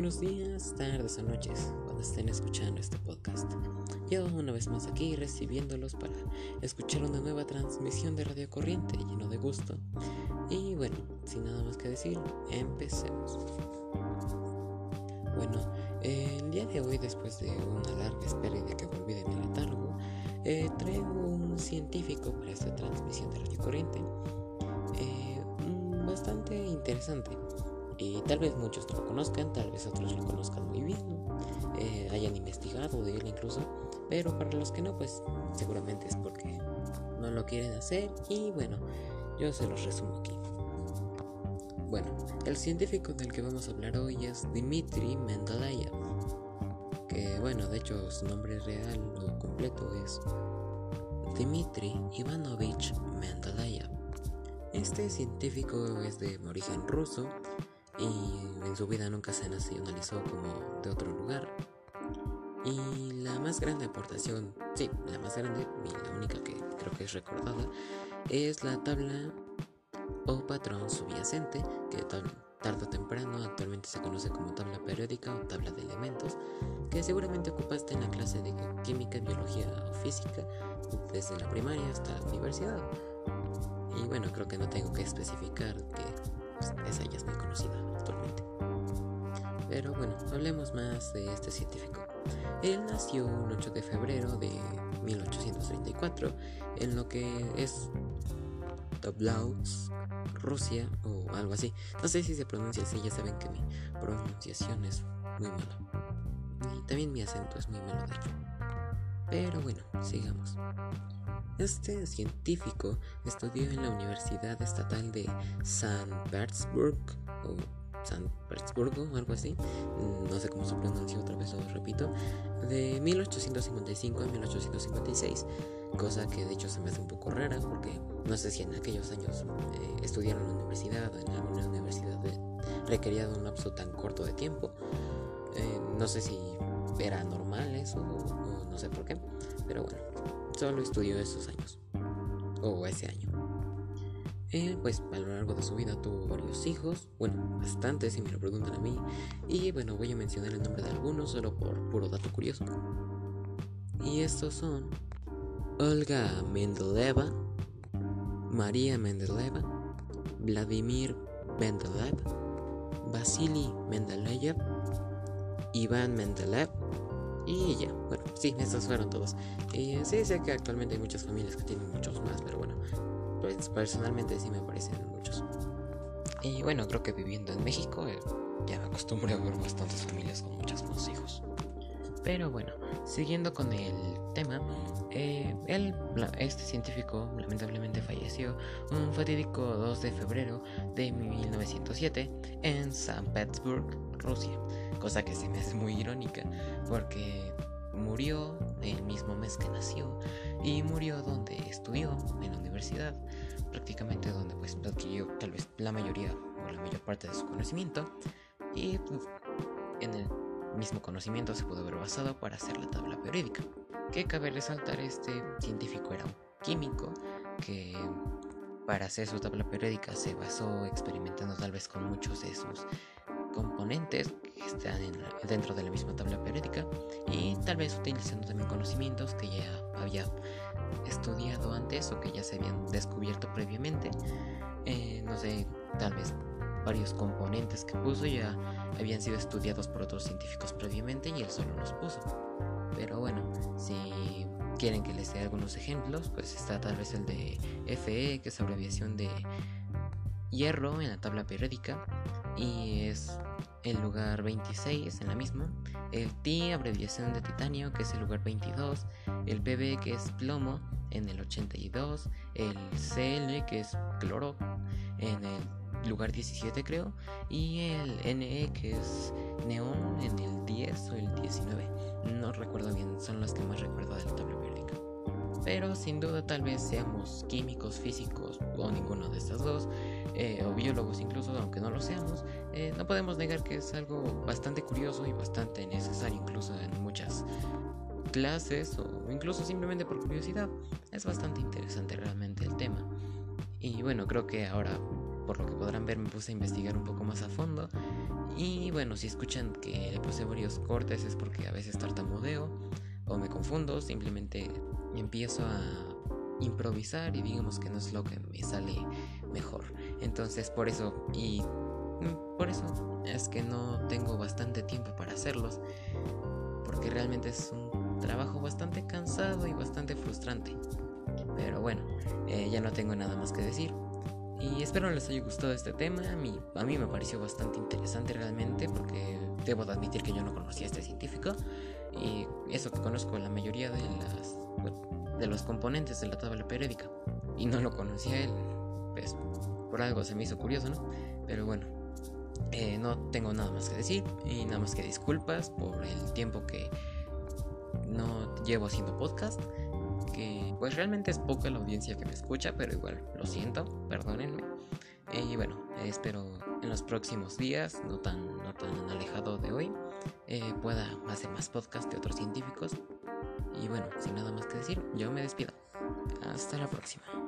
buenos días, tardes o noches cuando estén escuchando este podcast. Yo una vez más aquí recibiéndolos para escuchar una nueva transmisión de Radio Corriente lleno de gusto. Y bueno, sin nada más que decir, empecemos. Bueno, el día de hoy, después de una larga espera y de que volví de mi letargo, eh, traigo un científico para esta transmisión de Radio Corriente. Eh, bastante interesante y tal vez muchos lo conozcan, tal vez otros lo conozcan muy bien, eh, hayan investigado de él incluso, pero para los que no, pues seguramente es porque no lo quieren hacer y bueno, yo se los resumo aquí. Bueno, el científico del que vamos a hablar hoy es Dmitry Mendeleev, que bueno, de hecho su nombre real o completo es Dmitry Ivanovich Mendeleev. Este científico es de origen ruso y en su vida nunca se nacionalizó como de otro lugar. Y la más grande aportación, sí, la más grande y la única que creo que es recordada, es la tabla o patrón subyacente, que tarde o temprano actualmente se conoce como tabla periódica o tabla de elementos, que seguramente ocupaste en la clase de química, biología o física desde la primaria hasta la universidad. Y bueno, creo que no tengo que especificar que pues, esa ya es muy conocida actualmente. Pero bueno, hablemos más de este científico. Él nació un 8 de febrero de 1834 en lo que es Toblausk, Rusia o algo así. No sé si se pronuncia así, ya saben que mi pronunciación es muy mala. Y también mi acento es muy malo de hecho. Pero bueno, sigamos. Este científico estudió en la Universidad Estatal de San Petersburg o San Petersburgo o algo así, no sé cómo se pronuncia otra vez, lo repito, de 1855 a 1856, cosa que de hecho se me hace un poco rara porque no sé si en aquellos años eh, estudiaron en la universidad, en alguna universidad requería un lapso tan corto de tiempo, eh, no sé si era normal eso o no sé por qué, pero bueno. Solo estudió esos años. O ese año. Él, pues, a lo largo de su vida tuvo varios hijos. Bueno, bastantes si me lo preguntan a mí. Y bueno, voy a mencionar el nombre de algunos solo por puro dato curioso. Y estos son Olga Mendeleva, María Mendeleva, Vladimir Mendeleev, Vasily Mendeleev, Iván Mendeleev, y ya, bueno, sí, estos fueron todos. Y sí, sé que actualmente hay muchas familias que tienen muchos más, pero bueno, pues personalmente sí me parecen muchos. Y bueno, creo que viviendo en México eh, ya me acostumbré a ver bastantes familias con muchos más hijos. Pero bueno, siguiendo con el tema, eh, él, este científico lamentablemente falleció un fatídico 2 de febrero de 1907 en San Petersburg, Rusia, cosa que se me hace muy irónica porque murió el mismo mes que nació y murió donde estudió en la universidad, prácticamente donde pues adquirió tal vez la mayoría o la mayor parte de su conocimiento y pues, en el mismo conocimiento se pudo haber basado para hacer la tabla periódica. Que cabe resaltar, este científico era un químico que para hacer su tabla periódica se basó experimentando tal vez con muchos de sus componentes que están dentro de la misma tabla periódica y tal vez utilizando también conocimientos que ya había estudiado antes o que ya se habían descubierto previamente. Eh, no sé, tal vez varios componentes que puso ya habían sido estudiados por otros científicos previamente y él solo los puso. Pero bueno, si quieren que les dé algunos ejemplos, pues está tal vez el de Fe, que es abreviación de hierro en la tabla periódica y es el lugar 26 en la misma, el T abreviación de titanio que es el lugar 22, el PB que es plomo en el 82, el CL que es cloro en el lugar 17 creo y el NE que es neón en el 10 o el 19 no recuerdo bien son los que más recuerdo de la tabla pero sin duda tal vez seamos químicos, físicos o ninguno de estas dos, eh, o biólogos incluso, aunque no lo seamos, eh, no podemos negar que es algo bastante curioso y bastante necesario incluso en muchas clases o incluso simplemente por curiosidad. Es bastante interesante realmente el tema. Y bueno, creo que ahora, por lo que podrán ver, me puse a investigar un poco más a fondo Y bueno, si escuchan que le puse varios cortes es porque a veces tartamudeo o me confundo, simplemente empiezo a improvisar y digamos que no es lo que me sale mejor. Entonces por eso y mm, por eso es que no tengo bastante tiempo para hacerlos porque realmente es un trabajo bastante cansado y bastante frustrante. Pero bueno, eh, ya no tengo nada más que decir. Y espero les haya gustado este tema. A mí, a mí me pareció bastante interesante realmente porque debo de admitir que yo no conocía a este científico. Y eso que conozco la mayoría de, las, de los componentes de la tabla periódica. Y no lo conocía él. Pues por algo se me hizo curioso, ¿no? Pero bueno, eh, no tengo nada más que decir. Y nada más que disculpas por el tiempo que no llevo haciendo podcast que pues realmente es poca la audiencia que me escucha, pero igual lo siento, perdónenme. y bueno, espero en los próximos días, no tan, no tan alejado de hoy, eh, pueda hacer más podcast de otros científicos. Y bueno, sin nada más que decir, yo me despido. Hasta la próxima.